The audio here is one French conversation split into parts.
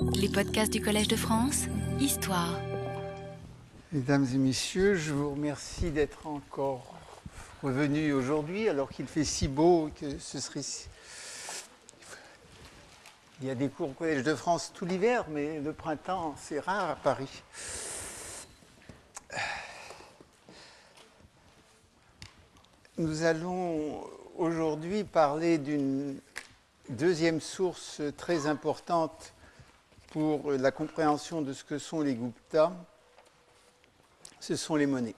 Les podcasts du Collège de France, Histoire. Mesdames et messieurs, je vous remercie d'être encore revenus aujourd'hui alors qu'il fait si beau que ce serait... Il y a des cours au Collège de France tout l'hiver, mais le printemps, c'est rare à Paris. Nous allons aujourd'hui parler d'une deuxième source très importante pour la compréhension de ce que sont les Gupta, ce sont les monnaies.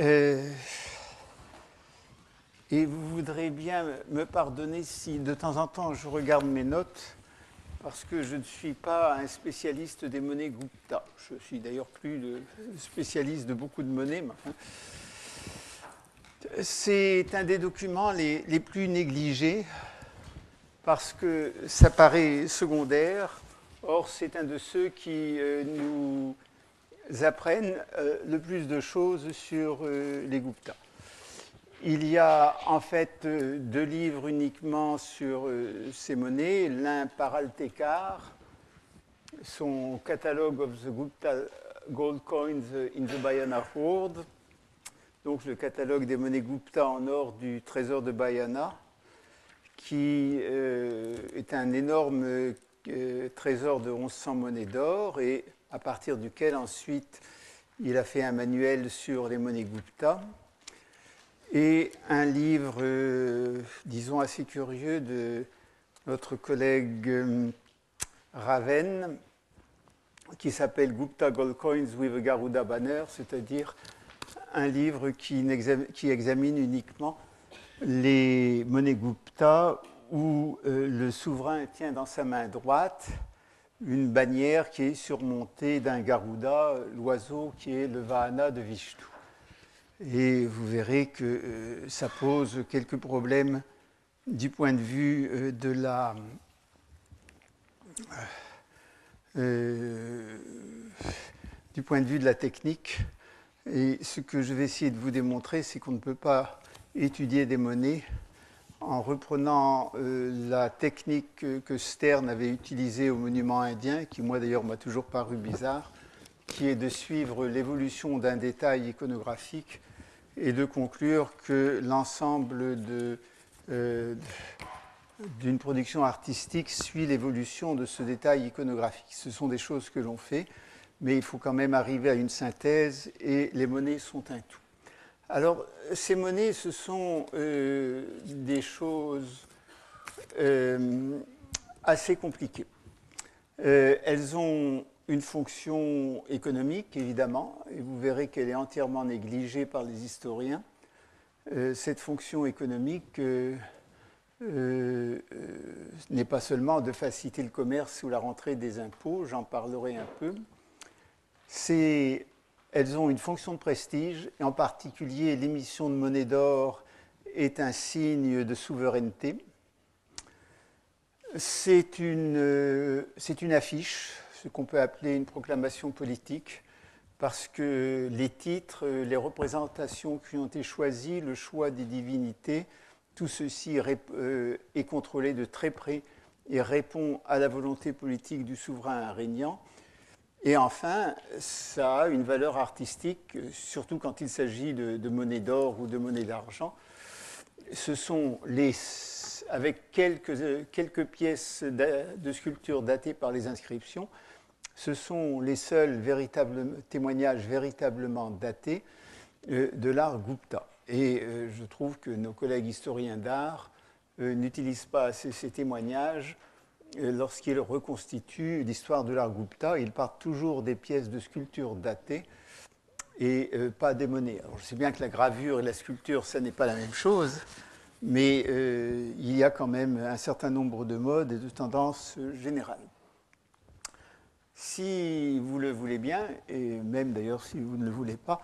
Euh, et vous voudrez bien me pardonner si de temps en temps je regarde mes notes, parce que je ne suis pas un spécialiste des monnaies Gupta. Je suis d'ailleurs plus le spécialiste de beaucoup de monnaies. C'est un des documents les, plus négligés parce que ça paraît secondaire. Or, c'est un de ceux qui euh, nous apprennent euh, le plus de choses sur euh, les Gupta. Il y a en fait deux livres uniquement sur ces monnaies. L'un par Altekar, son Catalogue of the Gupta Gold Coins in the Bayana Hoard, donc le catalogue des monnaies Gupta en or du trésor de Bayana, qui euh, est un énorme euh, trésor de 1100 monnaies d'or et à partir duquel ensuite il a fait un manuel sur les monnaies Gupta et un livre, euh, disons, assez curieux de notre collègue Raven qui s'appelle Gupta Gold Coins with a Garuda Banner, c'est-à-dire un livre qui, examine uniquement les monnaies Gupta où euh, le souverain tient dans sa main droite une bannière qui est surmontée d'un Garuda, l'oiseau qui est le Vahana de Vishnu. Et vous verrez que euh, ça pose quelques problèmes du point de vue euh, de la du point de vue de la technique. Et ce que je vais essayer de vous démontrer, c'est qu'on ne peut pas étudier des monnaies en reprenant euh, la technique que, Stern avait utilisée au monument indien, qui moi d'ailleurs m'a toujours paru bizarre, qui est de suivre l'évolution d'un détail iconographique et de conclure que l'ensemble euh, d'une production artistique suit l'évolution de ce détail iconographique. Ce sont des choses que l'on fait, mais il faut quand même arriver à une synthèse et les monnaies sont un tout. Alors, ces monnaies, ce sont euh, des choses euh, assez compliquées. Euh, elles ont une fonction économique, évidemment, et vous verrez qu'elle est entièrement négligée par les historiens. Cette fonction économique n'est pas seulement de faciliter le commerce ou la rentrée des impôts, j'en parlerai un peu. Elles ont une fonction de prestige, et en particulier l'émission de monnaie d'or est un signe de souveraineté. C'est une, une affiche, ce qu'on peut appeler une proclamation politique, parce que les titres, les représentations qui ont été choisies, le choix des divinités, tout ceci est contrôlé de très près et répond à la volonté politique du souverain régnant. Et enfin, ça a une valeur artistique, surtout quand il s'agit de, de monnaie d'or ou de monnaie d'argent. Ce sont les, avec quelques, quelques pièces de, sculpture datées par les inscriptions, ce sont les seuls témoignages véritablement datés euh, de l'art Gupta. Et euh, je trouve que nos collègues historiens d'art euh, n'utilisent pas assez ces témoignages lorsqu'ils reconstituent l'histoire de l'art Gupta. Ils partent toujours des pièces de sculpture datées et pas des monnaies. Je sais bien que la gravure et la sculpture, ça n'est pas la même chose, mais il y a quand même un certain nombre de modes et de tendances générales. Si vous le voulez bien, et même d'ailleurs si vous ne le voulez pas,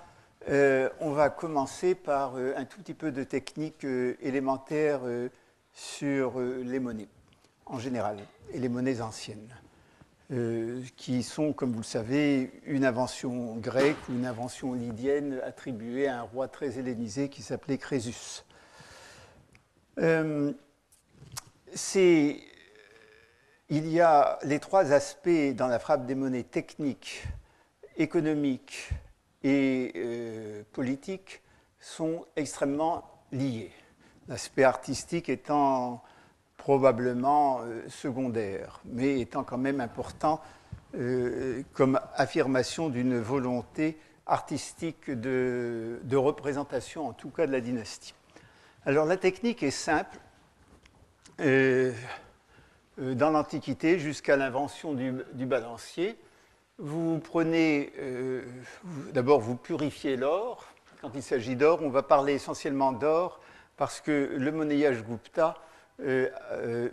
euh, on va commencer par euh, un tout petit peu de technique euh, élémentaire euh, sur euh, les monnaies en général et les monnaies anciennes, euh, qui sont, comme vous le savez, une invention grecque ou une invention lydienne attribuée à un roi très hellénisé qui s'appelait Crésus. C'est il y a les trois aspects dans la frappe des monnaies techniques, économiques et euh, politiques sont extrêmement liés. L'aspect artistique étant probablement euh, secondaire, mais étant quand même important euh, comme affirmation d'une volonté artistique de, représentation, en tout cas de la dynastie. Alors la technique est simple. Euh, dans l'Antiquité jusqu'à l'invention du, balancier. Vous prenez, euh, d'abord vous purifiez l'or. Quand il s'agit d'or, on va parler essentiellement d'or parce que le monnayage Gupta euh,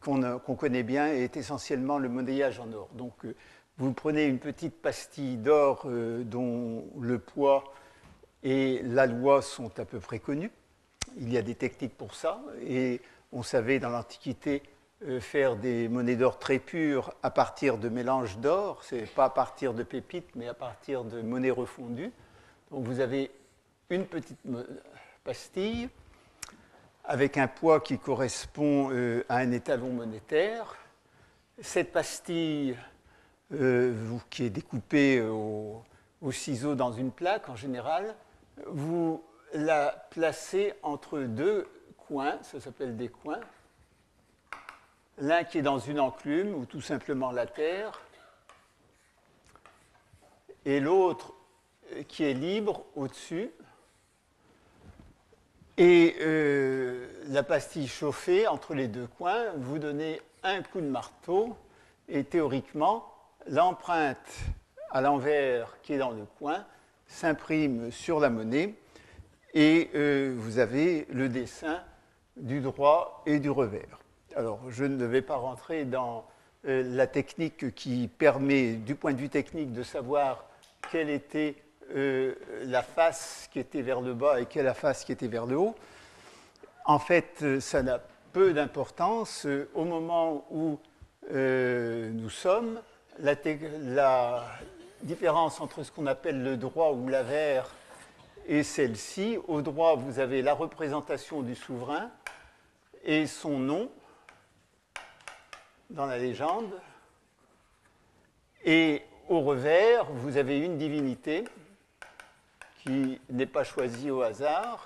qu'on connaît bien est essentiellement le monnayage en or. Donc vous prenez une petite pastille d'or dont le poids et la loi sont à peu près connus. Il y a des techniques pour ça et on savait dans l'Antiquité euh, faire des monnaies d'or très pures à partir de mélanges d'or, c'est pas à partir de pépites, mais à partir de monnaies refondues. Donc vous avez une petite pastille avec un poids qui correspond euh, à un étalon monétaire. Cette pastille, euh, qui est découpée au, au, ciseau dans une plaque en général, vous la placez entre deux coins, ça s'appelle des coins, l'un qui est dans une enclume ou tout simplement la terre, et l'autre qui est libre au-dessus. Et euh, la pastille chauffée entre les deux coins, vous donnez un coup de marteau, et théoriquement, l'empreinte à l'envers qui est dans le coin s'imprime sur la monnaie, et euh, vous avez le dessin du droit et du revers. Alors, je ne vais pas rentrer dans euh, la technique qui permet, du point de vue technique, de savoir quelle était euh, la face qui était vers le bas et quelle la face qui était vers le haut. En fait, euh, ça n'a peu d'importance. Au moment où nous sommes, la, la, différence entre ce qu'on appelle le droit ou l'avers et celle-ci, au droit, vous avez la représentation du souverain et son nom, dans la légende. Et au revers, vous avez une divinité qui n'est pas choisie au hasard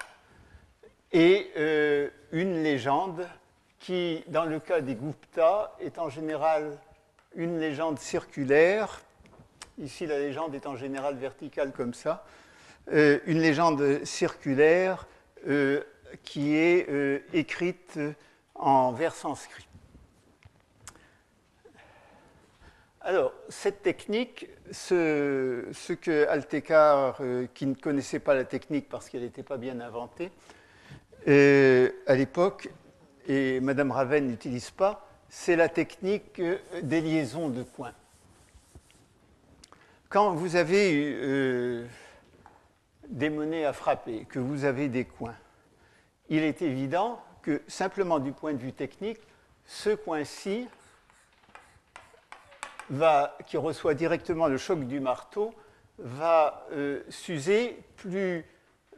et euh, une légende qui, dans le cas des Gupta, est en général une légende circulaire. Ici, la légende est en général verticale comme ça. Euh, une légende circulaire euh, qui est écrite en vers sanskrit. Alors, cette technique, ce, que Altekar, euh, qui ne connaissait pas la technique parce qu'elle n'était pas bien inventée, euh, à l'époque, et Madame Raven n'utilise pas, c'est la technique euh, des liaisons de coins. Quand vous avez des monnaies à frapper, que vous avez des coins, il est évident que simplement du point de vue technique, ce coin-ci qui reçoit directement le choc du marteau, va euh, s'user plus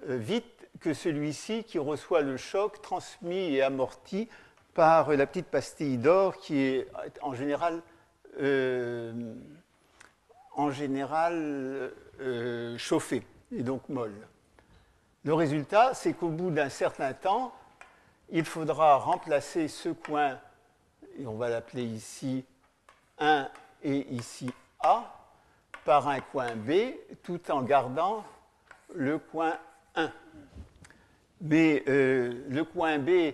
euh, vite que celui-ci qui reçoit le choc transmis et amorti par la petite pastille d'or qui est en général, euh, en général chauffée et donc molle. Le résultat, c'est qu'au bout d'un certain temps, il faudra remplacer ce coin, et on va l'appeler ici 1 et ici A par un coin B tout en gardant le coin 1. Mais euh, le coin B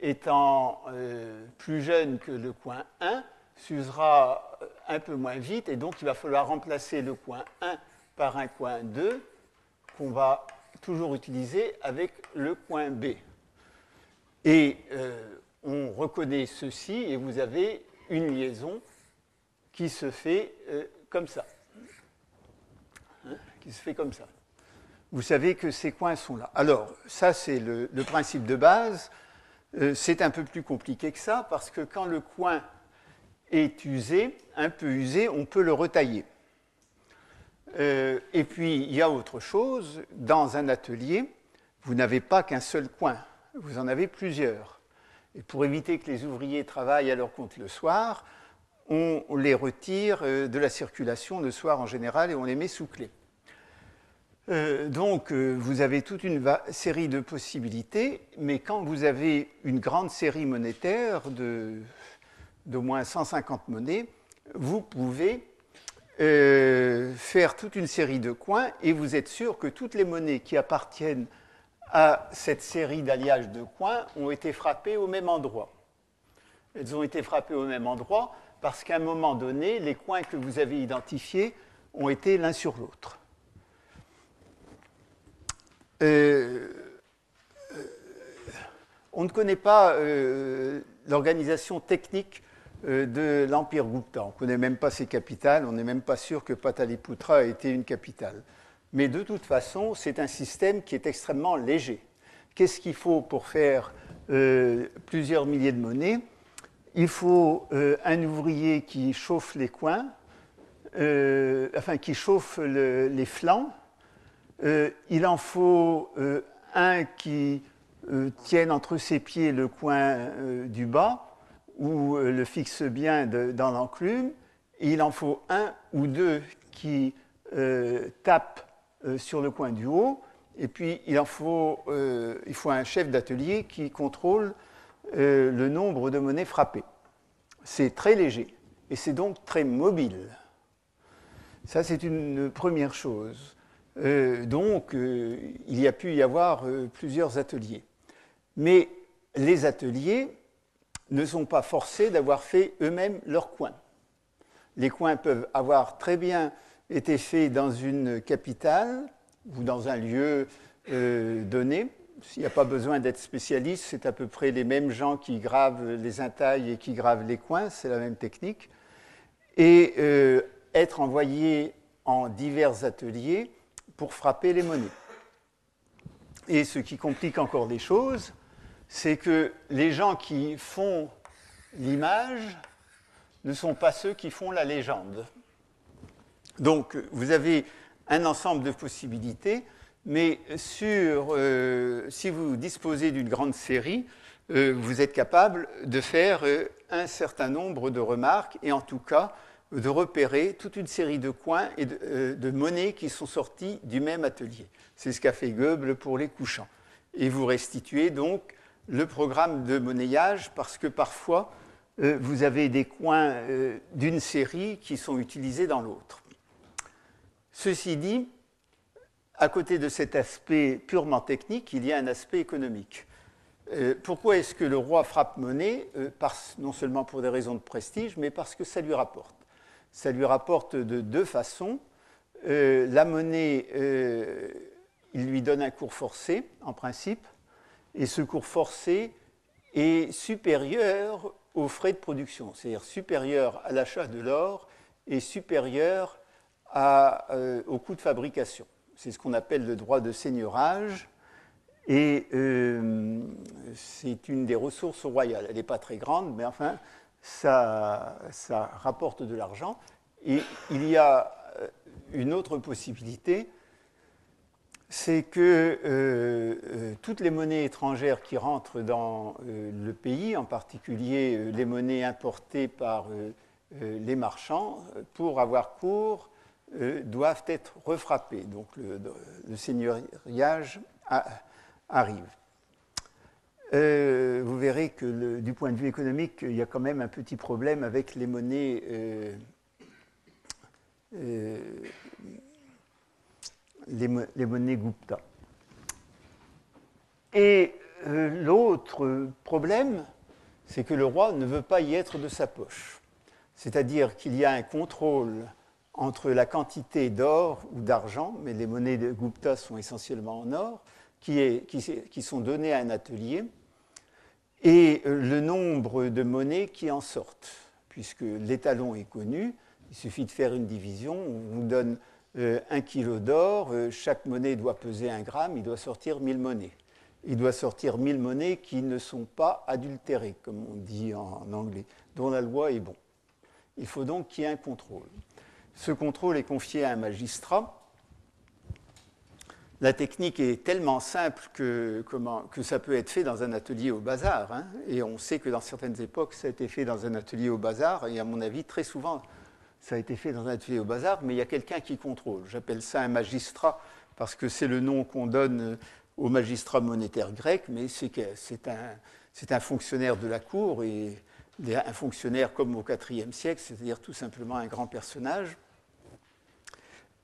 étant euh, plus jeune que le coin 1, s'usera un peu moins vite et donc il va falloir remplacer le coin 1 par un coin 2 qu'on va toujours utiliser avec le coin B. Et euh, on reconnaît ceci et vous avez une liaison qui se fait euh, comme ça. Hein, qui se fait comme ça. Vous savez que ces coins sont là. Alors, ça, c'est le, principe de base. Euh, c'est un peu plus compliqué que ça, parce que quand le coin est usé, un peu usé, on peut le retailler. Euh, et puis, il y a autre chose. Dans un atelier, vous n'avez pas qu'un seul coin, vous en avez plusieurs. Et pour éviter que les ouvriers travaillent à leur compte le soir, on les retire euh, de la circulation le soir en général et on les met sous clé. Euh, donc, euh, vous avez toute une série de possibilités, mais quand vous avez une grande série monétaire d'au moins 150 monnaies, vous pouvez faire toute une série de coins et vous êtes sûr que toutes les monnaies qui appartiennent à cette série d'alliages de coins ont été frappées au même endroit. Elles ont été frappées au même endroit parce qu'à un moment donné, les coins que vous avez identifiés ont été l'un sur l'autre. Euh, euh, on ne connaît pas euh, l'organisation technique de l'Empire Gupta. On ne connaît même pas ses capitales, on n'est même pas sûr que Pataliputra ait été une capitale. Mais de toute façon, c'est un système qui est extrêmement léger. Qu'est-ce qu'il faut pour faire plusieurs milliers de monnaies? Il faut euh, un ouvrier qui chauffe les coins, euh, enfin qui chauffe les flancs. Euh, il en faut un qui tienne entre ses pieds le coin du bas ou le fixe bien dans l'enclume. Il en faut un ou deux qui tapent sur le coin du haut. Et puis il en il faut un chef d'atelier qui contrôle euh, le nombre de monnaies frappées. C'est très léger et c'est donc très mobile. Ça, c'est une première chose. Euh, donc, euh, il y a pu y avoir plusieurs ateliers. Mais les ateliers ne sont pas forcés d'avoir fait eux-mêmes leurs coins. Les coins peuvent avoir très bien été faits dans une capitale ou dans un lieu donné, s'il n'y a pas besoin d'être spécialiste, c'est à peu près les mêmes gens qui gravent les intailles et qui gravent les coins, c'est la même technique. Et euh, être envoyé en divers ateliers pour frapper les monnaies. Et ce qui complique encore les choses, c'est que les gens qui font l'image ne sont pas ceux qui font la légende. Donc vous avez un ensemble de possibilités mais euh, si vous disposez d'une grande série, euh, vous êtes capable de faire euh, un certain nombre de remarques et en tout cas de repérer toute une série de coins et de, monnaies qui sont sortis du même atelier. C'est ce qu'a fait Goebbels pour les couchants. Et vous restituez donc le programme de monnayage parce que parfois vous avez des coins d'une série qui sont utilisés dans l'autre. Ceci dit, à côté de cet aspect purement technique, il y a un aspect économique. Euh, pourquoi est-ce que le roi frappe monnaie? Euh, Non seulement pour des raisons de prestige, mais parce que ça lui rapporte. Ça lui rapporte de deux façons. Euh, la monnaie, il lui donne un cours forcé, en principe, et ce cours forcé est supérieur aux frais de production, c'est-à-dire supérieur à l'achat de l'or et supérieur au coût de fabrication. C'est ce qu'on appelle le droit de seigneurage. Et euh, c'est une des ressources royales. Elle n'est pas très grande, mais enfin, ça, rapporte de l'argent. Et il y a euh, une autre possibilité, c'est que euh, toutes les monnaies étrangères qui rentrent dans le pays, en particulier les monnaies importées par les marchands, pour avoir cours euh, doivent être refrappés. Donc le, seigneuriage arrive. Euh, vous verrez que du point de vue économique, il y a quand même un petit problème avec les monnaies, euh, les, monnaies Gupta. Et l'autre problème, c'est que le roi ne veut pas y être de sa poche. C'est-à-dire qu'il y a un contrôle entre la quantité d'or ou d'argent, mais les monnaies de Gupta sont essentiellement en or, qui, sont données à un atelier, et le nombre de monnaies qui en sortent, puisque l'étalon est connu, il suffit de faire une division, on vous donne euh, un kilo d'or, euh, chaque monnaie doit peser un gramme, il doit sortir 1000 monnaies. Il doit sortir 1000 monnaies qui ne sont pas adultérées, comme on dit en anglais, dont la loi est bon. Il faut donc qu'il y ait un contrôle. Ce contrôle est confié à un magistrat. la technique est tellement simple que, ça peut être fait dans un atelier au bazar. Hein. et on sait que dans certaines époques, ça a été fait dans un atelier au bazar. Et à mon avis, très souvent, ça a été fait dans un atelier au bazar, mais il y a quelqu'un qui contrôle. J'appelle ça un magistrat parce que c'est le nom qu'on donne au magistrat monétaire grec, mais c'est un, fonctionnaire de la cour un fonctionnaire comme au IVe siècle, c'est-à-dire tout simplement un grand personnage.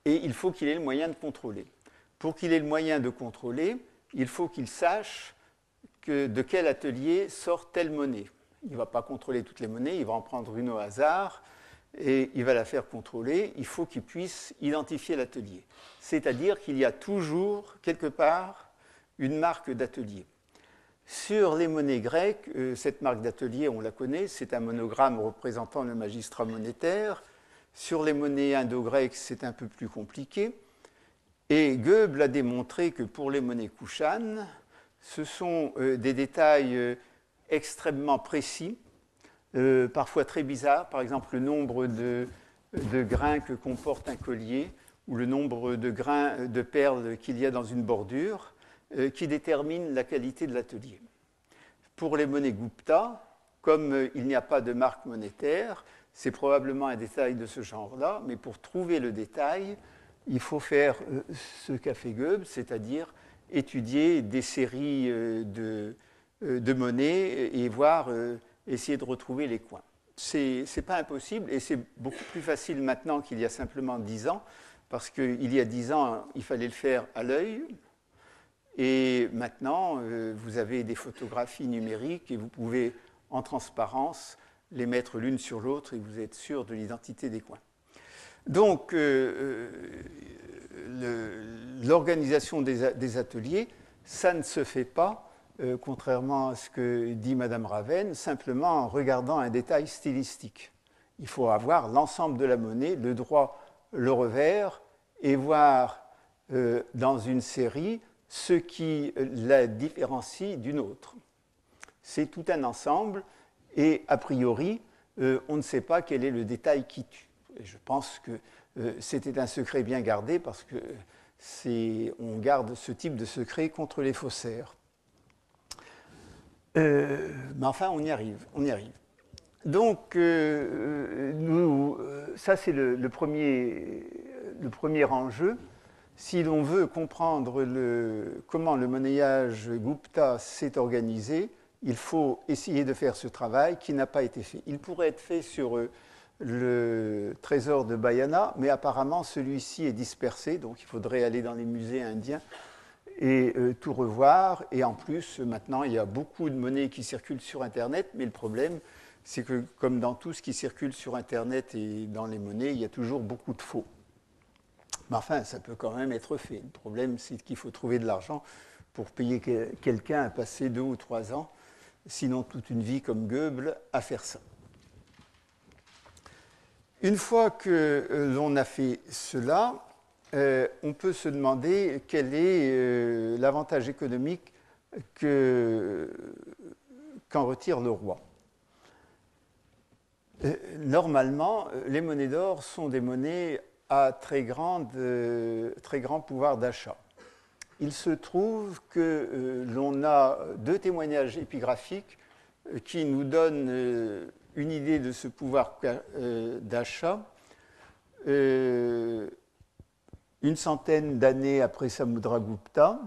Et il faut qu'il ait le moyen de contrôler. Pour qu'il ait le moyen de contrôler, il faut qu'il sache que de quel atelier sort telle monnaie. Il ne va pas contrôler toutes les monnaies, il va en prendre une au hasard et il va la faire contrôler. Il faut qu'il puisse identifier l'atelier. C'est-à-dire qu'il y a toujours, quelque part, une marque d'atelier. Sur les monnaies grecques, euh, cette marque d'atelier, on la connaît, c'est un monogramme représentant le magistrat monétaire. Sur les monnaies indo-grecques, c'est un peu plus compliqué. Et Goebbels a démontré que pour les monnaies Kushan, ce sont euh, des détails euh, extrêmement précis, parfois très bizarres, par exemple le nombre de, grains que comporte un collier ou le nombre de grains de perles qu'il y a dans une bordure, qui déterminent la qualité de l'atelier. Pour les monnaies Gupta, comme il n'y a pas de marque monétaire, c'est probablement un détail de ce genre-là, mais pour trouver le détail, il faut faire euh, ce qu'a fait Goebbels, c'est-à-dire étudier des séries euh, de, euh, de monnaies et voir, essayer de retrouver les coins. Ce n'est pas impossible et c'est beaucoup plus facile maintenant qu'il y a simplement dix ans, parce qu'il y a dix ans, il fallait le faire à l'œil. Et maintenant, vous avez des photographies numériques et vous pouvez, en transparence, les mettre l'une sur l'autre et vous êtes sûr de l'identité des coins. Donc, euh, euh, l'organisation des, ateliers, ça ne se fait pas, euh, contrairement à ce que dit Madame Raven, simplement en regardant un détail stylistique. Il faut avoir l'ensemble de la monnaie, le droit, le revers, et voir dans une série ce qui la différencie d'une autre. C'est tout un ensemble, et a priori, on ne sait pas quel est le détail qui tue je pense que euh, c'était un secret bien gardé parce que on garde ce type de secret contre les faussaires. Euh, mais enfin, on y arrive, on y arrive. Donc, euh, ça c'est le premier enjeu. Si l'on veut comprendre le, comment le monnayage Gupta s'est organisé, il faut essayer de faire ce travail qui n'a pas été fait. Il pourrait être fait sur le trésor de Bayana, mais apparemment celui-ci est dispersé, donc il faudrait aller dans les musées indiens et euh, tout revoir. Et en plus, maintenant, il y a beaucoup de monnaies qui circulent sur Internet, mais le problème, c'est que comme dans tout ce qui circule sur Internet et dans les monnaies, il y a toujours beaucoup de faux. Mais enfin, ça peut quand même être fait. Le problème, c'est qu'il faut trouver de l'argent pour payer quelqu'un à passer deux ou trois ans, sinon toute une vie comme Goebbels, à faire ça. Une fois que euh, l'on a fait cela, euh, on peut se demander quel est euh, l'avantage économique qu'en retire le roi. normalement, les monnaies d'or sont des monnaies à très, très grand pouvoir d'achat. Il se trouve que l'on a deux témoignages épigraphiques qui nous donnent une idée de ce pouvoir euh, d'achat. Euh, une centaine d'années après Samudragupta,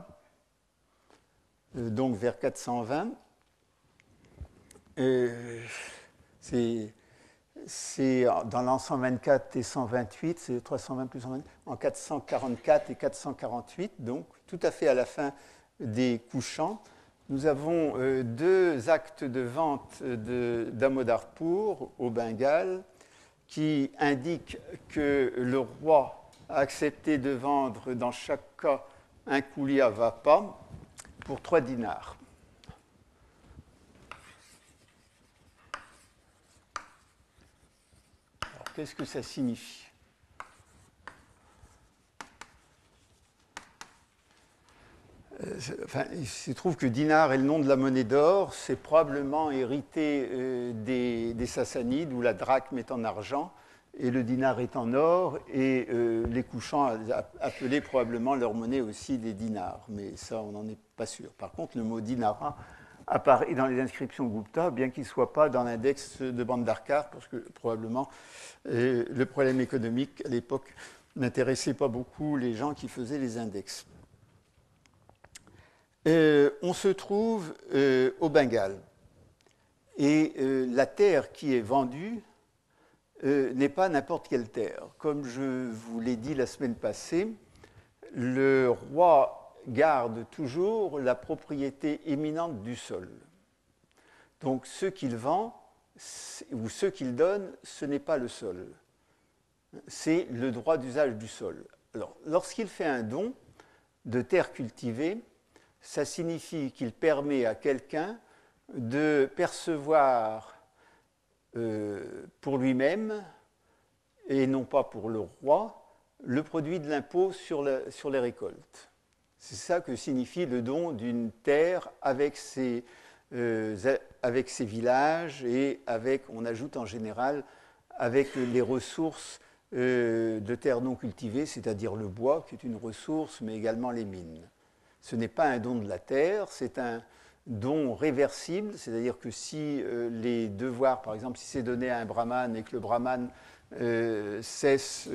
euh, donc vers 420, c'est dans l'an 124 et 128, c'est 320 plus 128, en 444 et 448, donc tout à fait à la fin des couchants nous avons euh, deux actes de vente d'Amodarpur au Bengale qui indiquent que le roi a accepté de vendre dans chaque cas un coulis à vapa pour 3 dinars. Qu'est-ce que ça signifie enfin, il se trouve que dinar est le nom de la monnaie d'or, c'est probablement hérité euh, des, Sassanides où la drachme est en argent et le dinar est en or, et les couchants appelaient probablement leur monnaie aussi des dinars, mais ça, on n'en est pas sûr. Par contre, le mot dinara apparaît dans les inscriptions Gupta, bien qu'il ne soit pas dans l'index de Bandarkar, parce que probablement le problème économique à l'époque n'intéressait pas beaucoup les gens qui faisaient les index. on se trouve au Bengale. Et euh, la terre qui est vendue euh, n'est pas n'importe quelle terre. Comme je vous l'ai dit la semaine passée, le roi garde toujours la propriété éminente du sol. Donc ce qu'il vend ou ce qu'il donne, ce n'est pas le sol, c'est le droit d'usage du sol. Lorsqu'il fait un don de terre cultivée, ça signifie qu'il permet à quelqu'un de percevoir euh, pour lui-même, et non pas pour le roi, le produit de l'impôt sur, les récoltes. C'est ça que signifie le don d'une terre avec ses, euh, avec ses villages et avec, on ajoute en général, avec les ressources euh, de terres non cultivées, c'est-à-dire le bois, qui est une ressource, mais également les mines. Ce n'est pas un don de la terre, c'est un, don réversible, c'est-à-dire que si euh, les devoirs, par exemple, si c'est donné à un brahman et que le brahman cesse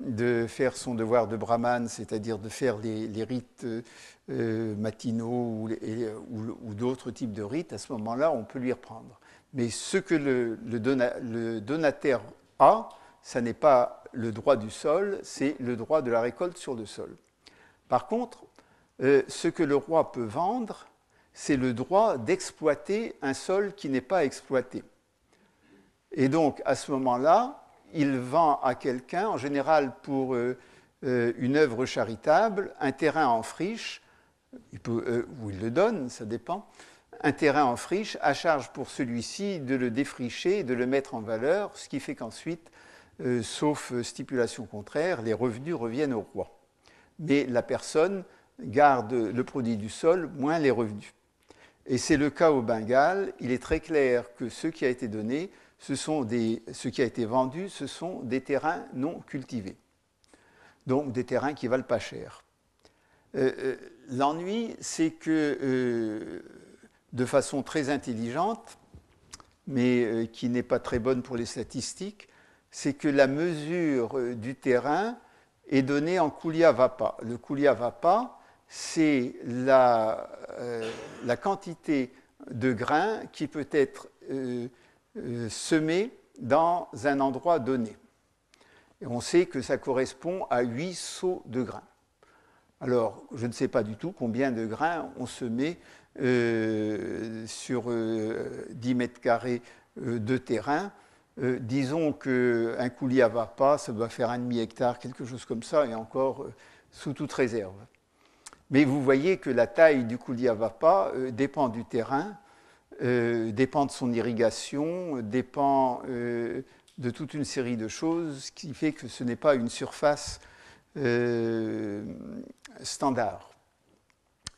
de faire son devoir de brahman, c'est-à-dire de faire les, rites matinaux ou, d'autres types de rites, à ce moment-là, on peut lui reprendre. Mais ce que le, le donateur a, ce n'est pas le droit du sol, c'est le droit de la récolte sur le sol. Par contre, ce que le roi peut vendre, c'est le droit d'exploiter un sol qui n'est pas exploité. Et donc, à ce moment-là, il vend à quelqu'un, en général pour euh, euh, une œuvre charitable, un terrain en friche, euh, ou il le donne, ça dépend, un terrain en friche, à charge pour celui-ci de le défricher, de le mettre en valeur, ce qui fait qu'ensuite, sauf stipulation contraire, les revenus reviennent au roi. Mais la personne garde le produit du sol, moins les revenus. Et c'est le cas au Bengale. Il est très clair que ce qui a été donné, ce, sont qui a été vendu, ce sont des terrains non cultivés. Donc des terrains qui valent pas cher. Euh, euh, l'ennui, c'est que euh, de façon très intelligente, mais qui n'est pas très bonne pour les statistiques, c'est que la mesure du terrain est donnée en Kulia Vapa. Le Kulia Vapa, c'est la, la, quantité de grains qui peut être euh, euh, semé dans un endroit donné. Et on sait que ça correspond à 8 seaux de grains. Alors, je ne sais pas du tout combien de grains on semé sur 10 mètres carrés de terrain. disons qu'un coulis à vapa, ça doit faire un demi-hectare, quelque chose comme ça, et encore sous toute réserve. Mais vous voyez que la taille du coulis à vapa euh, dépend du terrain, euh, dépend de son irrigation, dépend euh, de toute une série de choses, ce qui fait que ce n'est pas une surface standard.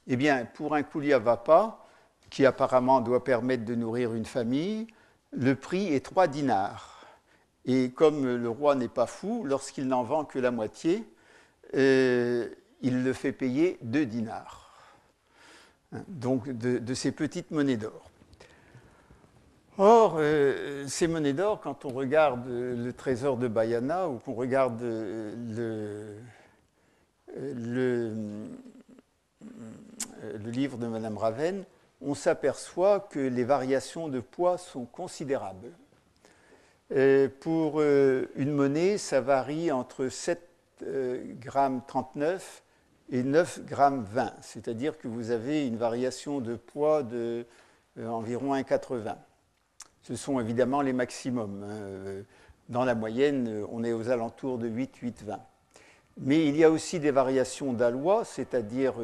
Eh bien, pour un coulis à vapa, qui apparemment doit permettre de nourrir une famille, le prix est 3 dinars. Et comme le roi n'est pas fou, lorsqu'il n'en vend que la moitié, il le fait payer 2 dinars. Donc de, ces petites monnaies d'or. Or, euh, ces monnaies d'or, quand on regarde le trésor de Bayana ou qu'on regarde le, le, livre de Madame Raven, on s'aperçoit que les variations de poids sont considérables. pour euh, une monnaie, ça varie entre 7 euh, grammes 39 et 9 grammes 20, c'est-à-dire que vous avez une variation de poids de euh, environ 1,80. Ce sont évidemment les maximums. Hein. Euh, dans la moyenne, euh, on est aux alentours de 8, 8, 20. Mais il y a aussi des variations d'aloi, c'est-à-dire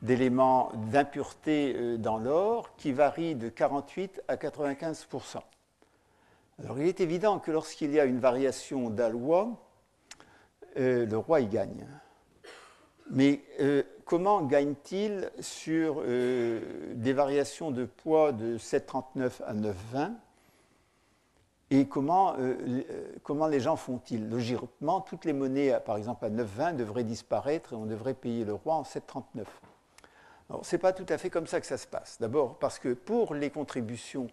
d'éléments d'impureté dans l'or, qui varient de 48 à 95% Alors il est évident que lorsqu'il y a une variation d'aloi, le roi y gagne. Mais euh, comment gagne-t-il sur euh, des variations de poids de 7,39 à 9,20 Et comment, comment les gens font-ils? Logiquement, toutes les monnaies, par exemple à 9,20, devraient disparaître et on devrait payer le roi en 7,39. Alors, ce n'est pas tout à fait comme ça que ça se passe. D'abord parce que pour les contributions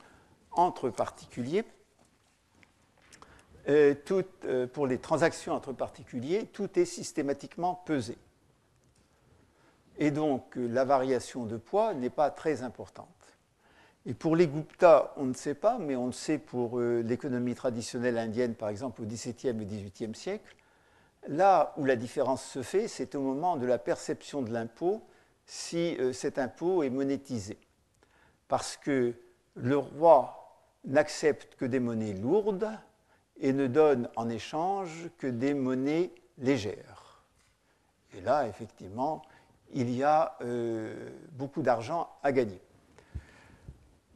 entre particuliers, euh, euh, pour les transactions entre particuliers, tout est systématiquement pesé. Et donc, euh, la variation de poids n'est pas très importante. Et pour les Gupta, on ne sait pas, mais on le sait pour l'économie traditionnelle indienne, par exemple, au XVIIe et XVIIIe siècle. Là où la différence se fait, c'est au moment de la perception de l'impôt si euh, cet impôt est monétisé. Parce que le roi n'accepte que des monnaies lourdes et ne donne en échange que des monnaies légères. Et là, effectivement, il y a euh, beaucoup d'argent à gagner.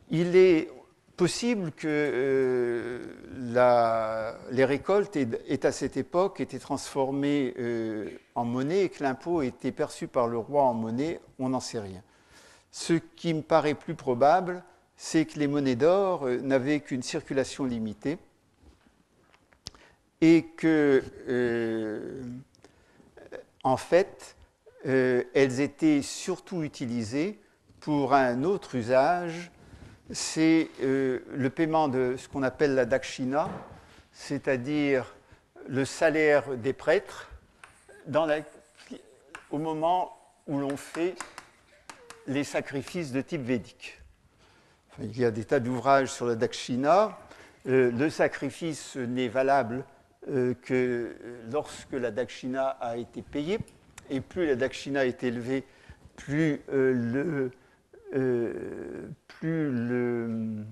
Il est possible que euh, les récoltes aient, à cette époque été transformées euh, en monnaie et que l'impôt ait été perçu par le roi en monnaie, on n'en sait rien. Ce qui me paraît plus probable, c'est que les monnaies d'or euh, n'avaient qu'une circulation limitée et que, en fait, elles étaient surtout utilisées pour un autre usage c'est euh, le paiement de ce qu'on appelle la dakshina, c'est-à-dire le salaire des prêtres au moment où l'on fait les sacrifices de type védique. il y a des tas d'ouvrages sur la dakshina. Euh, le sacrifice n'est valable euh, que lorsque la dakshina a été payée, et plus la dakshina est élevée, plus le euh, plus le,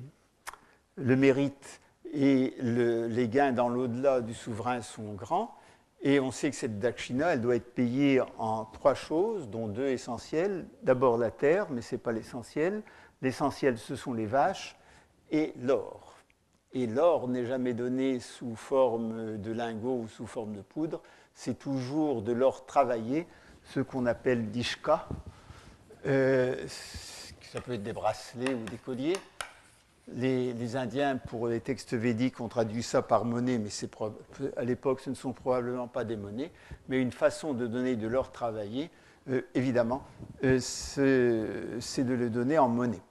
mérite et les gains dans l'au-delà du souverain sont grands. Et on sait que cette dakshina, elle doit être payée en trois choses, dont deux essentielles. D'abord la terre, mais ce n'est pas l'essentiel. L'essentiel, ce sont les vaches et l'or. Et l'or n'est jamais donné sous forme de lingots ou sous forme de poudre. C'est toujours de l'or travaillé, ce qu'on appelle dishka. Euh, ça peut être des bracelets ou des colliers. Les, Indiens, pour les textes védiques, ont traduit ça par monnaie, mais à l'époque, ce ne sont probablement pas des monnaies, mais une façon de donner de l'or travaillé, euh, évidemment, euh, c'est de le donner en monnaie.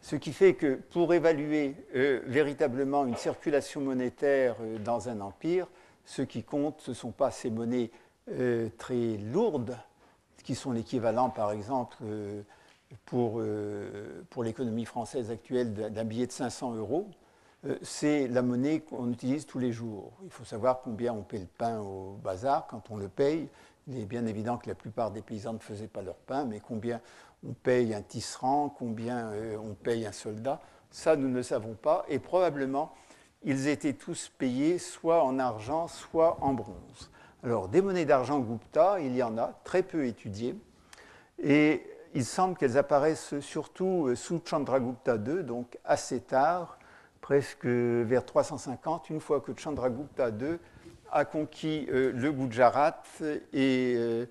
Ce qui fait que pour évaluer euh, véritablement une circulation monétaire dans un empire, ce qui compte, ce ne sont pas ces monnaies très lourdes, qui sont l'équivalent, par exemple, pour, euh, pour l'économie française actuelle d'un billet de 500 euros, euh, c'est la monnaie qu'on utilise tous les jours. Il faut savoir combien on paie le pain au bazar quand on le paye. Il est bien évident que la plupart des paysans ne faisaient pas leur pain, mais combien on paye un tisserand, combien euh, on paye un soldat, ça nous ne savons pas. Et probablement, ils étaient tous payés soit en argent, soit en bronze. Alors, des monnaies d'argent Gupta, il y en a, très peu étudiées. Et il semble qu'elles apparaissent surtout euh, sous Chandragupta II, donc assez tard, presque vers 350, une fois que Chandragupta II a conquis euh, le Gujarat, euh,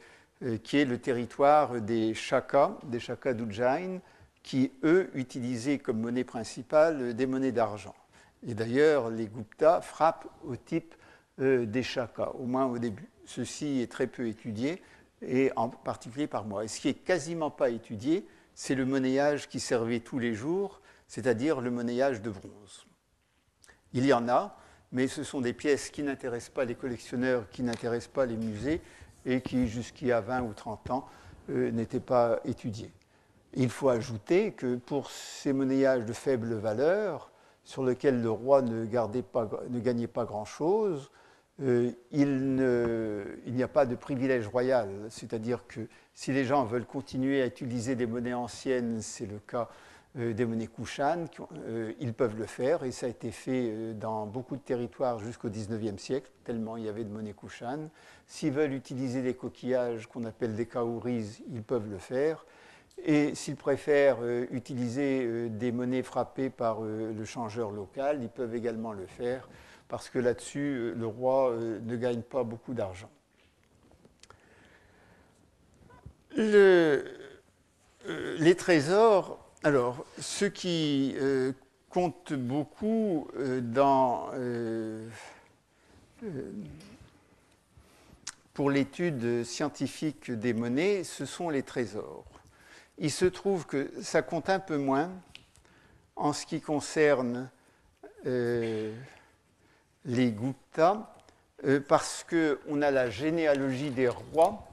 qui est le territoire des Shakas, des Shakas d'Ujjain, qui, eux, utilisaient comme monnaie principale des monnaies d'argent. Et d'ailleurs, les Gupta frappent au type des Shakas, au moins au début. Ceci est très peu étudié et en particulier par moi. Et ce qui est quasiment pas étudié, c'est le monnayage qui servait tous les jours, c'est-à-dire le monnayage de bronze. Il y en a, mais ce sont des pièces qui n'intéressent pas les collectionneurs, qui n'intéressent pas les musées et qui, jusqu'il y a 20 ou 30 ans, euh, n'étaient pas étudiées. Il faut ajouter que pour ces monnayages de faible valeur, sur lesquels le roi ne, ne gagnait pas grand-chose, euh, il n'y a pas de privilège royal, c'est-à-dire que si les gens veulent continuer à utiliser des monnaies anciennes, c'est le cas euh, des monnaies Kushan, euh, ils peuvent le faire, et ça a été fait dans beaucoup de territoires jusqu'au XIXe siècle, tellement il y avait de monnaies Kushan. S'ils veulent utiliser des coquillages qu'on appelle des kaouris, ils peuvent le faire. Et s'ils préfèrent utiliser des monnaies frappées par le changeur local, ils peuvent également le faire parce que là-dessus, euh, le roi euh, ne gagne pas beaucoup d'argent. Euh, les trésors, alors, ce qui compte beaucoup pour l'étude scientifique des monnaies, ce sont les trésors. Il se trouve que ça compte un peu moins en ce qui concerne les Gupta, parce qu'on a la généalogie des rois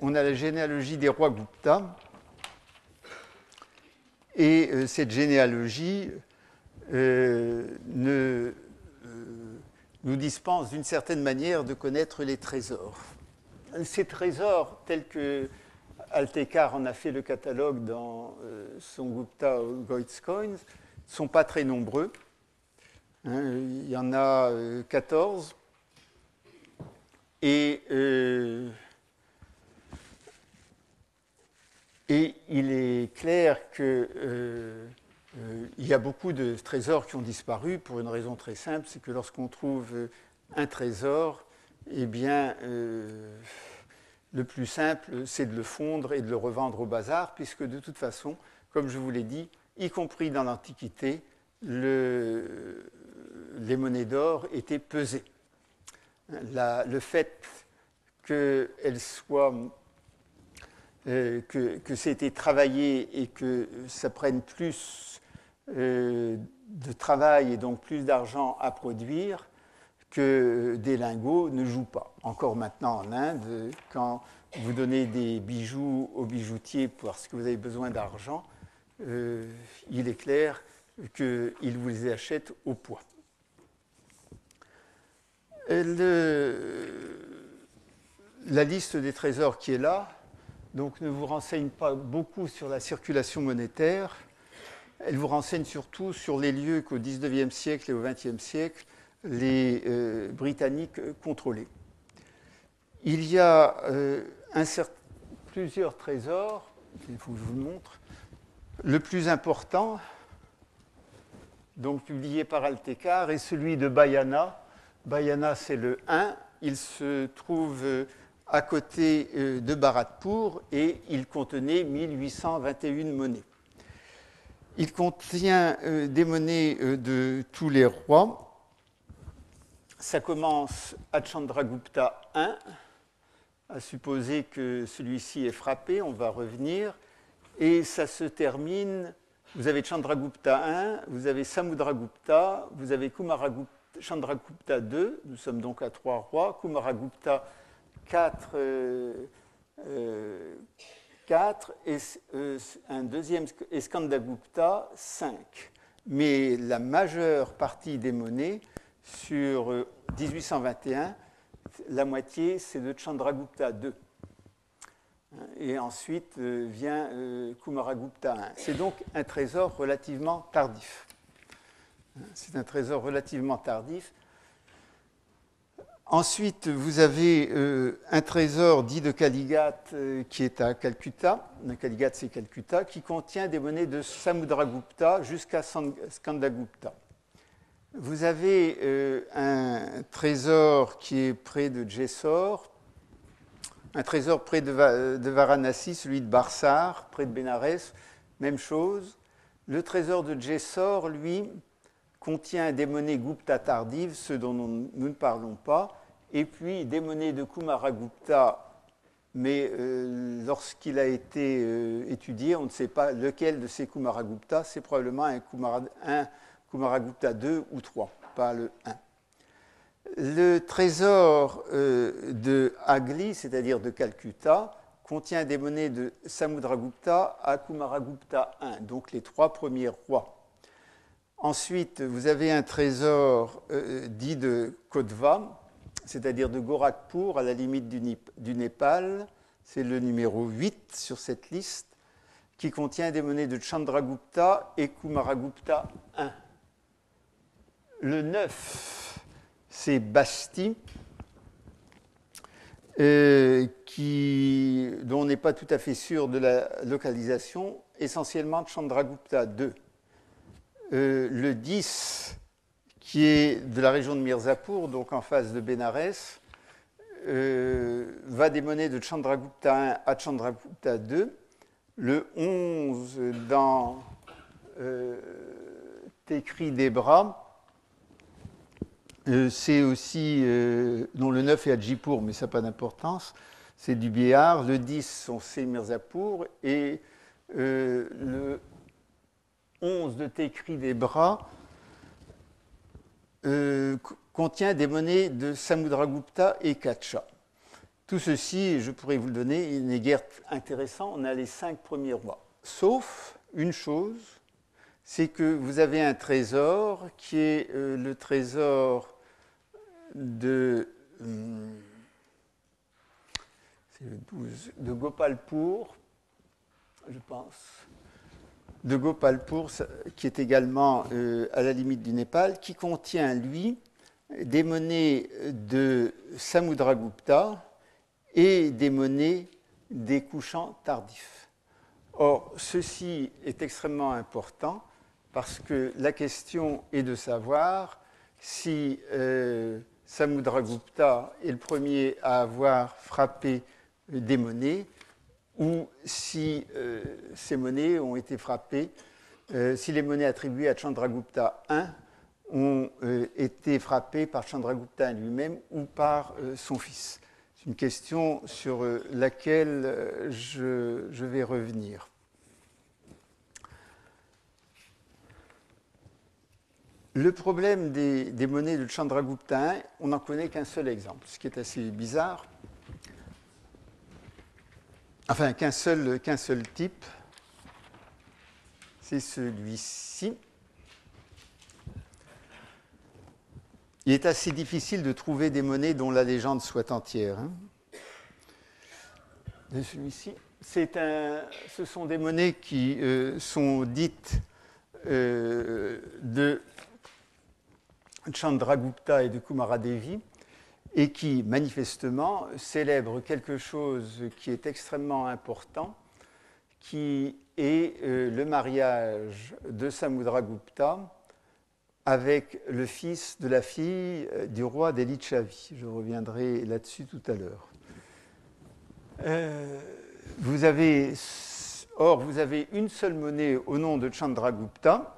on a la généalogie des rois Gupta. Et euh, cette généalogie euh, euh, nous dispense d'une certaine manière de connaître les trésors. Ces trésors, tels que Altekar en a fait le catalogue dans son Gupta Goitscoins, ne sont pas très nombreux. Hein, il y en a 14. Et Et il est clair qu'il euh, euh, y a beaucoup de trésors qui ont disparu pour une raison très simple, c'est que lorsqu'on trouve un trésor, eh bien, euh, le plus simple, c'est de le fondre et de le revendre au bazar, puisque de toute façon, comme je vous l'ai dit, y compris dans l'Antiquité, les monnaies d'or étaient pesées. le fait euh, que, que c'était travaillé et que ça prenne plus euh, de travail et donc plus d'argent à produire que des lingots ne jouent pas. Encore maintenant en Inde, quand vous donnez des bijoux aux bijoutiers parce que vous avez besoin d'argent, euh, il est clair qu'ils vous les achètent au poids. Le, la liste des trésors qui est là, donc ne vous renseigne pas beaucoup sur la circulation monétaire. Elle vous renseigne surtout sur les lieux qu'au XIXe siècle et au XXe siècle, les euh, Britanniques contrôlaient. Il y a euh, plusieurs trésors, il faut que je vous le montre. Le plus important, donc publié par Altekar, est celui de Bayana. Bayana, c'est le 1. Il se trouve euh, à côté euh, de Bharatpur et il contenait 1821 monnaies. Il contient euh, des monnaies de tous les rois. Ça commence à Chandragupta I, à supposer que celui-ci est frappé, on va revenir, et ça se termine. Vous avez Chandragupta I, vous avez Samudragupta, vous avez Kumaragupta, Chandragupta II, nous sommes donc à trois rois, Kumaragupta 4, euh, euh, et euh, un deuxième Skandagupta 5. Mais la majeure partie des monnaies sur 1821, la moitié, c'est de Chandragupta II. Et ensuite vient Kumaragupta I. C'est donc un trésor relativement tardif. C'est un trésor relativement tardif. Ensuite, vous avez euh, un trésor dit de Kaligat euh, qui est à Calcutta. Kaligat, c'est Calcutta, qui contient des monnaies de Samudragupta jusqu'à Skandagupta. Vous avez euh, un trésor qui est près de Jessor, un trésor près de, Varanasi, celui de Barsar, près de Benares, même chose. Le trésor de Jessor, lui, contient des monnaies Gupta tardives, ceux dont nous, ne parlons pas, et puis des monnaies de Kumaragupta, mais euh, lorsqu'il a été euh, étudié, on ne sait pas lequel de ces Kumaragupta, c'est probablement un, Kumaragupta 2 ou 3, pas le 1. Le trésor euh, de Agli, c'est-à-dire de Calcutta, contient des monnaies de Samudragupta à Kumaragupta 1, donc les trois premiers rois. Ensuite, vous avez un trésor dit de Kodva, c'est-à-dire de Gorakhpur à la limite du, Népal. C'est le numéro 8 sur cette liste, qui contient des monnaies de Chandragupta et Kumaragupta I. Le 9, c'est Basti, euh, dont on n'est pas tout à fait sûr de la localisation, essentiellement Chandragupta II. Euh, le 10, qui est de la région de Mirzapur, donc en face de Benares, euh, va des monnaies de Chandragupta I à Chandragupta II. Le 11 dans écrit des bras. c'est aussi, dont le 9 est à Djipour, mais ça n'a pas d'importance. C'est du Bihar. Le 10 sont c'est Mirzapur. Et le 11 de Tekri des bras contient des monnaies de Samudragupta et Kacha. Tout ceci, je pourrais vous le donner, il n'est guère intéressant. On a les cinq premiers rois. Sauf une chose, c'est que vous avez un trésor qui est euh, le trésor de, hum, de Gopalpur, je pense, de Gopalpur, qui est également euh, à la limite du Népal, qui contient, lui, des monnaies de Samudragupta et des monnaies des couchants tardifs. Or, ceci est extrêmement important parce que la question est de savoir si euh, Samudragupta est le premier à avoir frappé des monnaies ou si euh, ces monnaies ont été frappées, euh, si les monnaies attribuées à Chandragupta I ont euh, été frappés par Chandragupta lui-même ou par son fils. C'est une question sur laquelle je, vais revenir. Le problème des, monnaies de Chandragupta I, on n'en connaît qu'un seul exemple, ce qui est assez bizarre. Enfin, qu'un seul, type, c'est celui-ci. Il est assez difficile de trouver des monnaies dont la légende soit entière. Hein. celui-ci, ce sont des monnaies qui euh, sont dites euh, de Chandragupta et de Kumaradevi et qui manifestement célèbrent quelque chose qui est extrêmement important, qui est euh, le mariage de Samudragupta avec le fils de la fille euh, du roi d'Elichavi. Je reviendrai là-dessus tout à l'heure. Euh, or, vous avez une seule monnaie au nom de Chandragupta,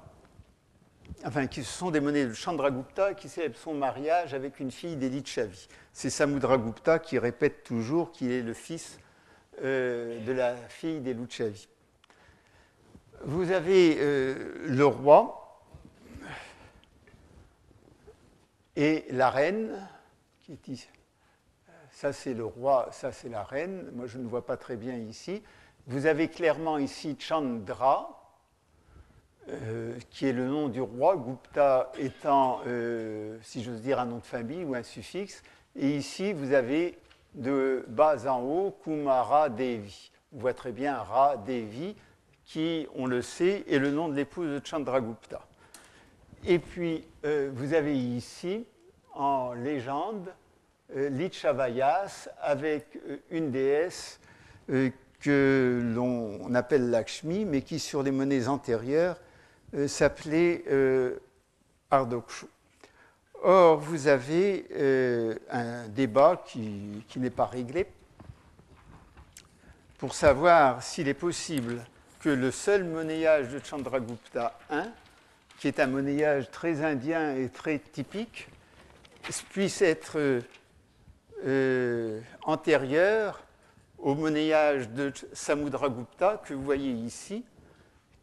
enfin, qui sont des monnaies de Chandragupta qui célèbrent son mariage avec une fille d'Elichavi. C'est Samudragupta qui répète toujours qu'il est le fils euh, de la fille d'Elichavi. Vous avez le roi Et la reine, ici, ça c'est le roi, ça c'est la reine, moi je ne vois pas très bien ici. Vous avez clairement ici Chandra, euh, qui est le nom du roi, Gupta étant, euh, si j'ose dire, un nom de famille ou un suffixe. Et ici, vous avez de bas en haut Kumara Devi. On voit très bien Ra Devi, qui, on le sait, est le nom de l'épouse de Chandragupta. Et puis, euh, vous avez ici, en légende, Lichavayas avec une déesse que l'on appelle Lakshmi, mais qui, sur les monnaies antérieures, s'appelait Ardokshu. Or, vous avez un débat qui, qui n'est pas réglé pour savoir s'il est possible que le seul monnayage de Chandragupta I qui est un monnayage très indien et très typique, puisse être euh, antérieur au monnayage de Samudragupta que vous voyez ici,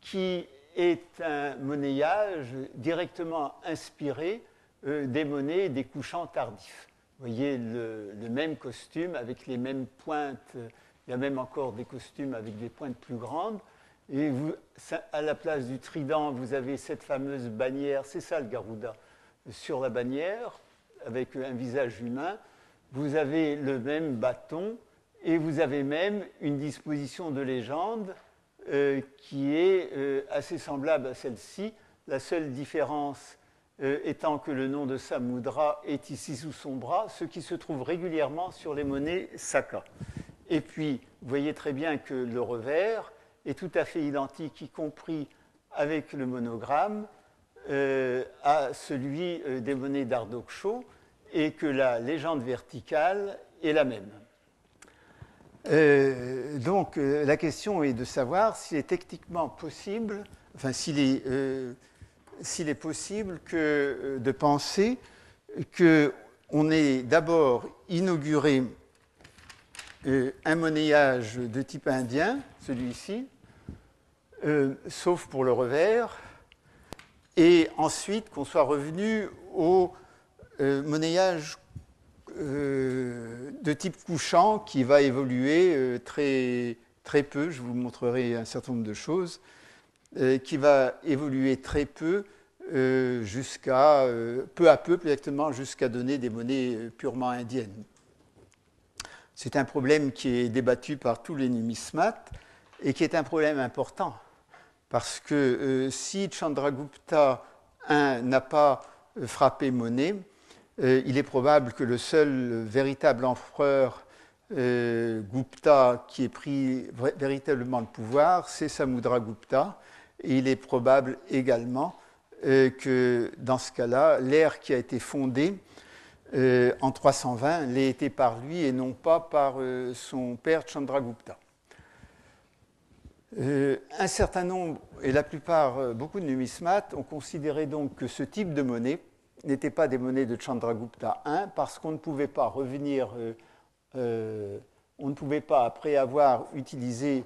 qui est un monnayage directement inspiré euh, des monnaies des couchants tardifs. Vous voyez le, même costume avec les mêmes pointes, il y a même encore des costumes avec des pointes plus grandes, et à la place du trident, vous avez cette fameuse bannière, c'est ça le Garuda, sur la bannière, avec un visage humain. Vous avez le même bâton et vous avez même une disposition de légende qui est euh, assez semblable à celle-ci. La seule différence euh, étant que le nom de Samudra est ici sous son bras, ce qui se trouve régulièrement sur les monnaies Saka. Et puis, vous voyez très bien que le revers, est tout à fait identique, y compris avec le monogramme, euh, à celui euh, des monnaies d'Ardoksho, et que la légende verticale est la même. Euh, donc la question est de savoir s'il est techniquement possible, enfin, s'il est, est, possible que, de penser qu'on ait d'abord inauguré un monnayage de type indien, celui-ci, sauf pour le revers, et ensuite qu'on soit revenu au monnayage de type couchant qui va évoluer très, très peu, je vous montrerai un certain nombre de choses, euh, qui va évoluer très peu euh, jusqu'à, euh, peu à peu, exactement, jusqu'à donner des monnaies purement indiennes. C'est un problème qui est débattu par tous les numismates et qui est un problème important parce que si Chandragupta I n'a pas frappé monnaie, il est probable que le seul véritable empereur euh, Gupta qui ait pris véritablement le pouvoir, c'est Samudragupta. Et il est probable également euh, que dans ce cas-là, l'ère qui a été fondée euh, en 320 l'ait été par lui et non pas par son père Chandragupta. un certain nombre, et la plupart, beaucoup de numismates, ont considéré donc que ce type de monnaie n'était pas des monnaies de Chandragupta I parce qu'on ne pouvait pas revenir euh, on ne pouvait pas, après avoir utilisé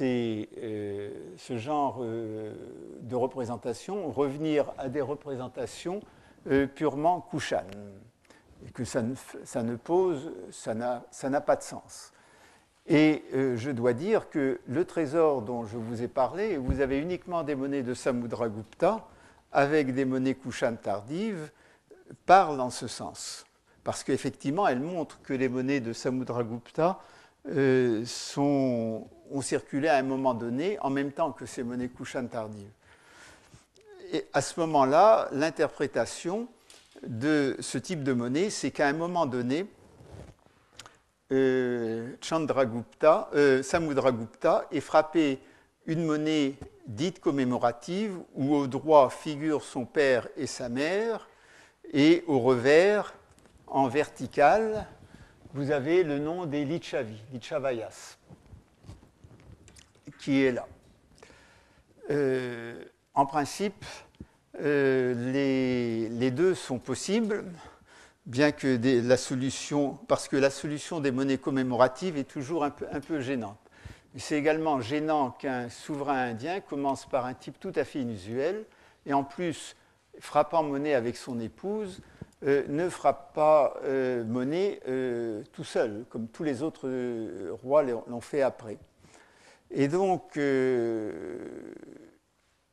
euh, ce genre euh, de représentation, revenir à des représentations purement Kushan. Et que ça ne, pose, ça n'a pas de sens. Et je dois dire que le trésor dont je vous ai parlé, vous avez uniquement des monnaies de Samudragupta avec des monnaies Kushan tardives, parle en ce sens parce qu'effectivement, elle montre que les monnaies de Samudragupta euh, ont circulé à un moment donné en même temps que ces monnaies Kushan tardives. Et à ce moment-là, l'interprétation de ce type de monnaie, c'est qu'à un moment donné, euh, Chandragupta, euh, Samudragupta ait frappé une monnaie dite commémorative où au droit figurent son père et sa mère et au revers en vertical, vous avez le nom des Lichavi, Lichavayas, qui est là. Euh, en principe, euh, les, deux sont possibles, bien que la solution, parce que la solution des monnaies commémoratives est toujours un peu, un peu gênante. C'est également gênant qu'un souverain indien commence par un type tout à fait inusuel, et en plus, frappant monnaie avec son épouse, euh, ne frappe pas euh, monnaie euh, tout seul, comme tous les autres rois l'ont fait après. Et donc,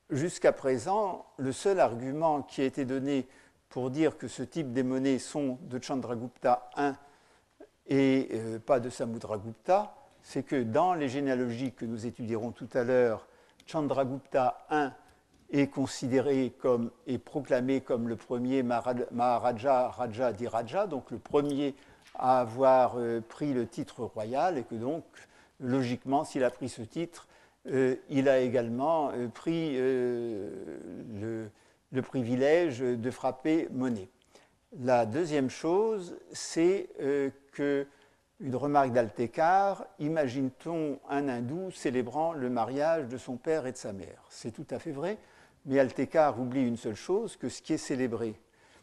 jusqu'à présent, le seul argument qui a été donné pour dire que ce type de monnaies sont de Chandragupta I et pas de Samudragupta, c'est que dans les généalogies que nous étudierons tout à l'heure, Chandragupta I est considéré comme et proclamé comme le premier Maharaja Raja Diraja, donc le premier à avoir euh, pris le titre royal, et que donc, logiquement, s'il a pris ce titre, euh, il a également euh, pris le, le, privilège de frapper monnaie. La deuxième chose, c'est que une remarque d'Altécar, imagine-t-on un hindou célébrant le mariage de son père et de sa mère? C'est tout à fait vrai. Mais Altécar oublie une seule chose, que ce qui est célébré,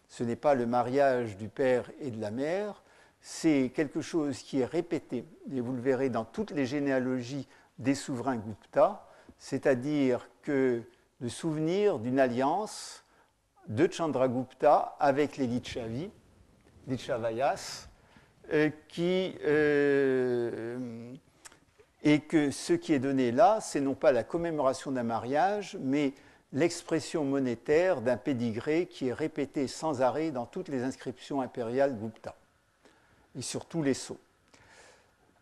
ce n'est pas le mariage du père et de la mère, c'est quelque chose qui est répété, et vous le verrez dans toutes les généalogies des souverains Gupta, c'est-à-dire que le souvenir d'une alliance de Chandragupta avec les Lichavi, Lichavayas, euh, qui, euh, et que ce qui est donné là, c'est non pas la commémoration d'un mariage, mais l'expression monétaire d'un pédigré qui est répété sans arrêt dans toutes les inscriptions impériales Gupta et sur tous les sceaux.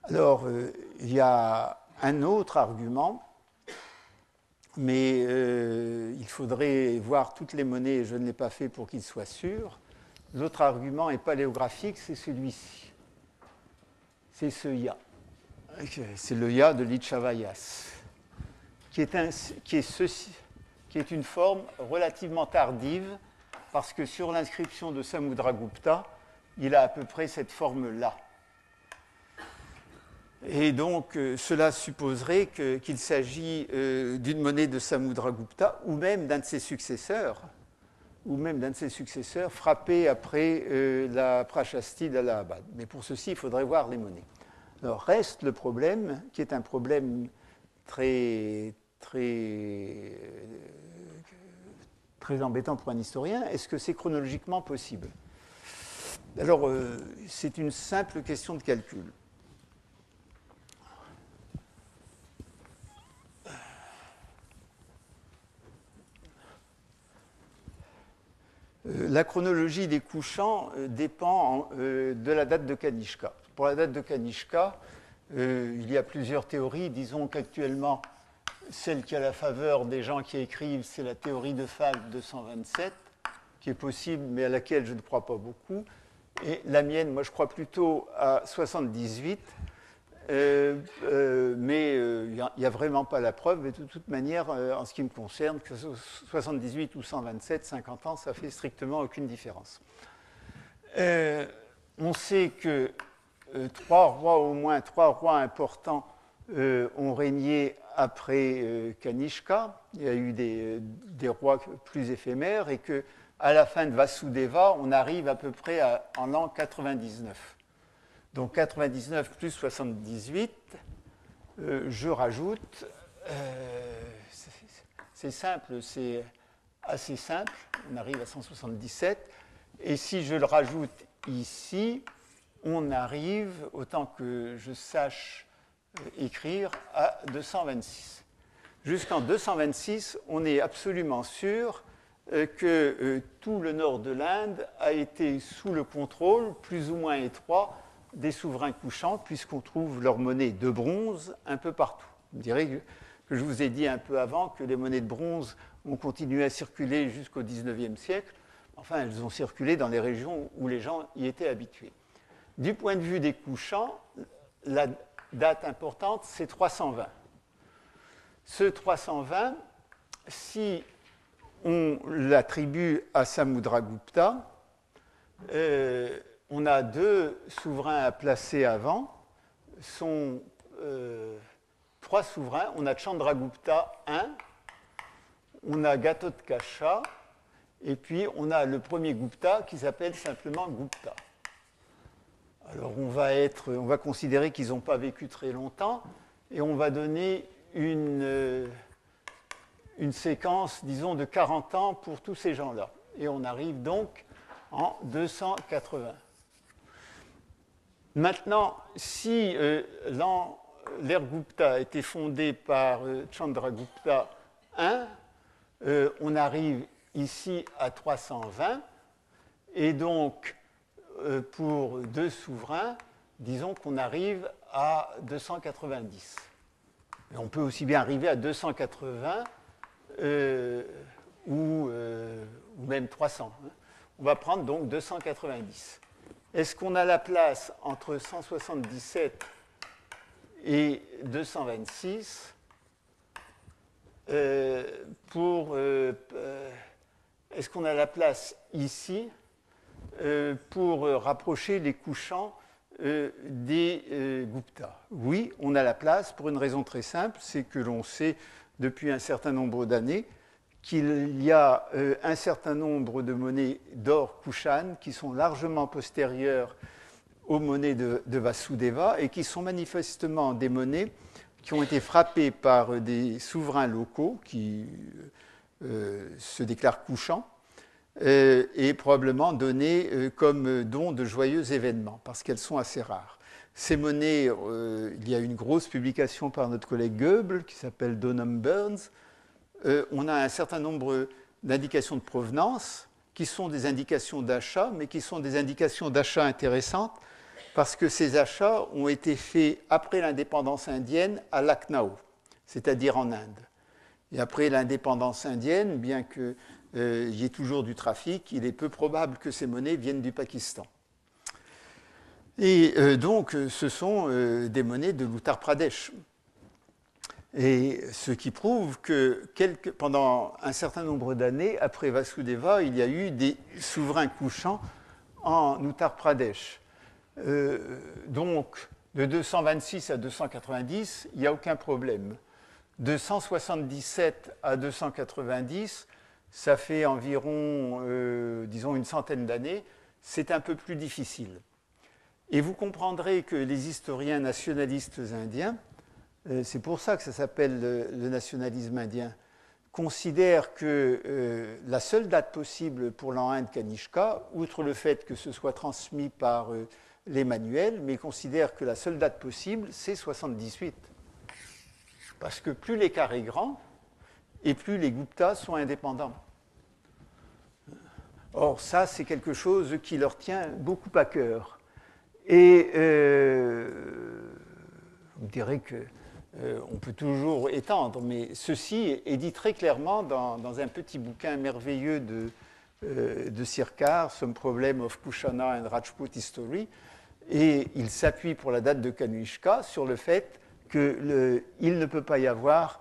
Alors, euh, il y a un autre argument, mais il faudrait voir toutes les monnaies, je ne l'ai pas fait pour qu'il soit sûr. L'autre argument est paléographique, c'est celui-ci. C'est ce ya. C'est le ya de Lichavayas, qui est, une forme relativement tardive, parce que sur l'inscription de Samudragupta, il a à peu près cette forme-là. Et donc, euh, cela supposerait qu'il s'agit euh, d'une monnaie de Samudragupta ou même d'un de ses successeurs, ou même d'un de ses successeurs frappé après euh, la Prashasti d'Allahabad. Mais pour ceci, il faudrait voir les monnaies. Alors, reste le problème, qui est un problème très, très, très embêtant pour un historien. Est-ce que c'est chronologiquement possible? Alors, c'est une simple question de calcul. La chronologie des couchants euh, dépend euh, de la date de Kanishka. Pour la date de Kanishka, il y a plusieurs théories. Disons qu'actuellement, celle qui a la faveur des gens qui écrivent, c'est la théorie de Falk 227, qui est possible, mais à laquelle je ne crois pas beaucoup. Et la mienne, moi, je crois plutôt à 78, euh, euh, mais il euh, n'y a, vraiment pas la preuve. De toute manière, en ce qui me concerne, que 78 ou 127, 50 ans, ça fait strictement aucune différence. on sait que trois rois, au moins trois rois importants, ont régné après Kanishka. Il y a eu des, rois plus éphémères et que à la fin de Vasudeva, on arrive à peu près en l'an 99. Donc 99 plus 78, euh, je rajoute, euh, c'est simple, c'est assez simple, on arrive à 177, et si je le rajoute ici, on arrive, autant que je sache euh, écrire, à 226. Jusqu'en 226, on est absolument sûr que tout le nord de l'Inde a été sous le contrôle plus ou moins étroit des souverains couchants, puisqu'on trouve leur monnaie de bronze un peu partout. Vous que je vous ai dit un peu avant que les monnaies de bronze ont continué à circuler jusqu'au XIXe siècle. Enfin, elles ont circulé dans les régions où les gens y étaient habitués. Du point de vue des couchants, la date importante, c'est 320. Ce 320, si on l'attribue à Samudragupta, euh, on a deux souverains à placer avant, sont euh, trois souverains. On a Chandragupta I, on a Gatotkacha, et puis on a le premier Gupta qui s'appelle simplement Gupta. Alors on va, être, on va considérer qu'ils n'ont pas vécu très longtemps, et on va donner une, euh, une séquence, disons, de 40 ans pour tous ces gens-là. Et on arrive donc en 280. Maintenant, si euh, l'ère Gupta a été fondée par euh, Chandragupta I, euh, on arrive ici à 320, et donc pour deux souverains, disons qu'on arrive à 290. on peut aussi bien arriver à 280 ou, ou, même 300. Hein. On va prendre donc 290. Est-ce qu'on a la place entre 177 et 226 euh, pour. Euh, euh, est-ce qu'on a la place ici pour rapprocher les couchants des Gupta? Oui, on a la place pour une raison très simple c'est que l'on sait depuis un certain nombre d'années qu'il y a euh, un certain nombre de monnaies d'or Kushan qui sont largement postérieures aux monnaies de, Vasudeva et qui sont manifestement des monnaies qui ont été frappées par des souverains locaux qui euh, se déclarent couchants euh, et probablement données comme don de joyeux événements parce qu'elles sont assez rares. Ces monnaies, il y a une grosse publication par notre collègue Goebbels qui s'appelle Donham Burns, euh, on a un certain nombre d'indications de provenance qui sont des indications d'achat, mais qui sont des indications d'achat intéressantes parce que ces achats ont été faits après l'indépendance indienne à Lucknow, c'est-à-dire en Inde. Et après l'indépendance indienne, bien qu'il euh, y ait toujours du trafic, il est peu probable que ces monnaies viennent du Pakistan. Et euh, donc, ce sont des monnaies de l'Uttar Pradesh. Et ce qui prouve que pendant un certain nombre d'années, après Vasudeva, il y a eu des souverains couchants en Uttar Pradesh. Euh, donc, De 226 à 290, il n'y a aucun problème. De 177 à 290, ça fait environ, euh, disons, une centaine d'années. C'est un peu plus difficile. Et vous comprendrez que les historiens nationalistes indiens, c'est pour ça que ça s'appelle le, nationalisme indien, considèrent que euh, la seule date possible pour l'an 1 de Kanishka, outre le fait que ce soit transmis par les manuels, mais considèrent que la seule date possible, c'est 78. Parce que plus l'écart est grand, et plus les Guptas sont indépendants. Or, ça, c'est quelque chose qui leur tient beaucoup à cœur. Et euh, vous direz que euh, on peut toujours étendre, mais ceci est dit très clairement dans, un petit bouquin merveilleux de, euh, de Sirkar, Some Problem of Kushana and Rajput History, et il s'appuie pour la date de Kanuishka sur le fait qu'il ne peut pas y avoir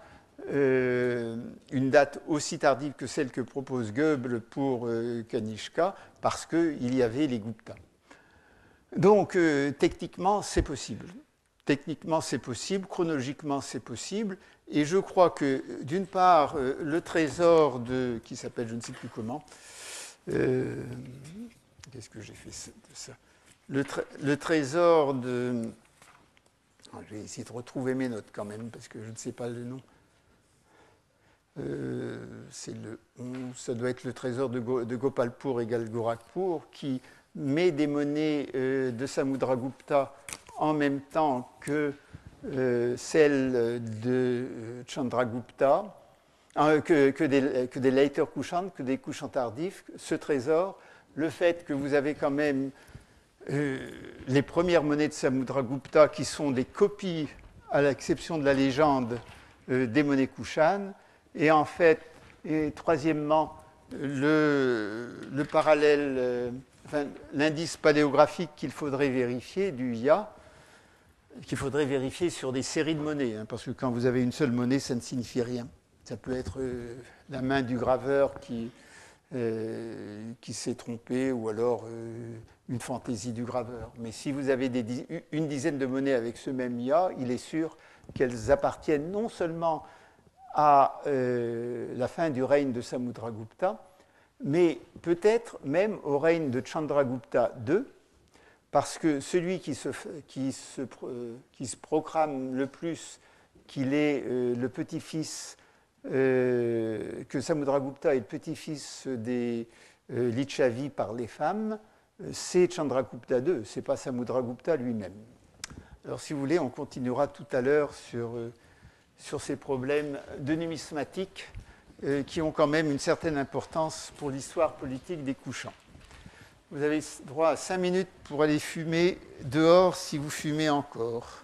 euh, une date aussi tardive que celle que propose Goebbels pour euh, Kanishka, parce qu'il y avait les Gupta. Donc, techniquement, c'est possible. Techniquement, c'est possible, chronologiquement, c'est possible. Et je crois que, d'une part, le trésor de, qui s'appelle je ne sais plus comment, qu'est-ce que j'ai fait de ça? Le, trésor de. Ah, je vais essayer de retrouver mes notes quand même, parce que je ne sais pas le nom. Euh, le, ça doit être le trésor de, Gopalpur égale Gorakhpur, qui met des monnaies euh, de Samudragupta en même temps que euh, celles de Chandragupta, que, que, des, que des later Kushans, que des Kushans tardifs. Ce trésor, le fait que vous avez quand même euh, les premières monnaies de Samudragupta qui sont des copies, à l'exception de la légende, euh, des monnaies Kushan. Et en fait, et troisièmement, le, parallèle, euh, l'indice paléographique qu'il faudrait vérifier du Ya, qu'il faudrait vérifier sur des séries de monnaies, hein, parce que quand vous avez une seule monnaie, ça ne signifie rien. Ça peut être la main du graveur qui, qui s'est trompé, ou alors une fantaisie du graveur. Mais si vous avez une dizaine de monnaies avec ce même IA, il est sûr qu'elles appartiennent non seulement à euh, la fin du règne de Samudragupta, mais peut-être même au règne de Chandragupta II, parce que celui qui se, qui se, proclame le plus qu'il est euh, le petit-fils, euh, que Samudragupta est le petit-fils des par les femmes, c'est Chandragupta II, ce n'est pas Samudragupta lui-même. Alors si vous voulez, on continuera tout à l'heure sur, euh, sur ces problèmes de numismatique euh, qui ont quand même une certaine importance pour l'histoire politique des couchants. Vous avez droit à cinq minutes pour aller fumer dehors si vous fumez encore.